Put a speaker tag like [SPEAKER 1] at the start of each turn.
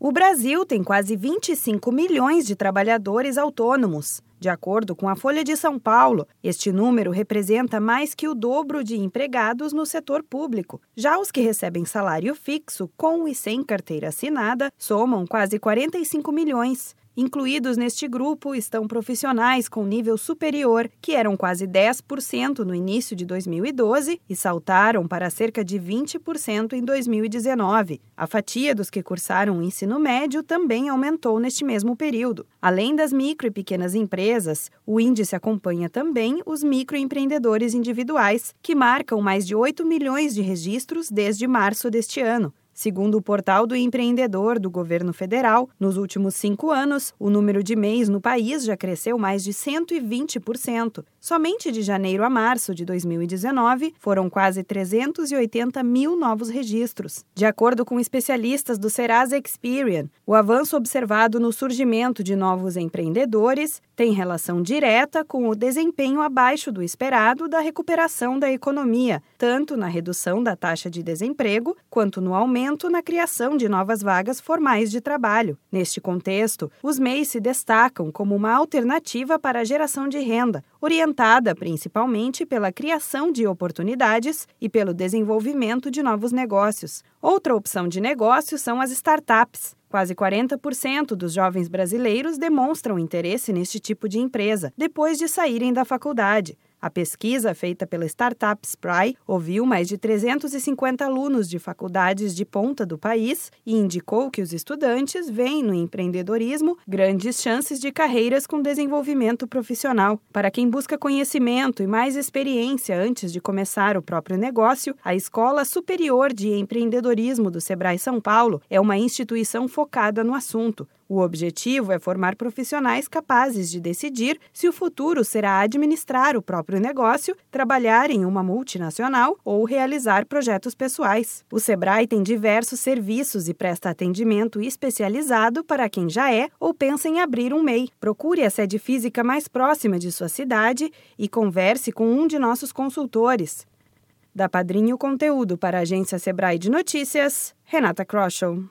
[SPEAKER 1] O Brasil tem quase 25 milhões de trabalhadores autônomos. De acordo com a Folha de São Paulo, este número representa mais que o dobro de empregados no setor público. Já os que recebem salário fixo, com e sem carteira assinada, somam quase 45 milhões. Incluídos neste grupo estão profissionais com nível superior, que eram quase 10% no início de 2012 e saltaram para cerca de 20% em 2019. A fatia dos que cursaram o ensino médio também aumentou neste mesmo período. Além das micro e pequenas empresas, o índice acompanha também os microempreendedores individuais, que marcam mais de 8 milhões de registros desde março deste ano. Segundo o portal do empreendedor do governo federal, nos últimos cinco anos, o número de MEIs no país já cresceu mais de 120%. Somente de janeiro a março de 2019, foram quase 380 mil novos registros. De acordo com especialistas do Serasa Experian, o avanço observado no surgimento de novos empreendedores tem relação direta com o desempenho abaixo do esperado da recuperação da economia, tanto na redução da taxa de desemprego quanto no aumento aumento na criação de novas vagas formais de trabalho. Neste contexto, os MEIs se destacam como uma alternativa para a geração de renda, orientada principalmente pela criação de oportunidades e pelo desenvolvimento de novos negócios. Outra opção de negócio são as startups. Quase 40% dos jovens brasileiros demonstram interesse neste tipo de empresa depois de saírem da faculdade. A pesquisa feita pela startup Spry ouviu mais de 350 alunos de faculdades de ponta do país e indicou que os estudantes veem no empreendedorismo grandes chances de carreiras com desenvolvimento profissional. Para quem busca conhecimento e mais experiência antes de começar o próprio negócio, a Escola Superior de Empreendedorismo do Sebrae São Paulo é uma instituição focada no assunto. O objetivo é formar profissionais capazes de decidir se o futuro será administrar o próprio negócio, trabalhar em uma multinacional ou realizar projetos pessoais. O Sebrae tem diversos serviços e presta atendimento especializado para quem já é ou pensa em abrir um MEI. Procure a sede física mais próxima de sua cidade e converse com um de nossos consultores. Da Padrinho Conteúdo para a agência Sebrae de Notícias, Renata Kroschel.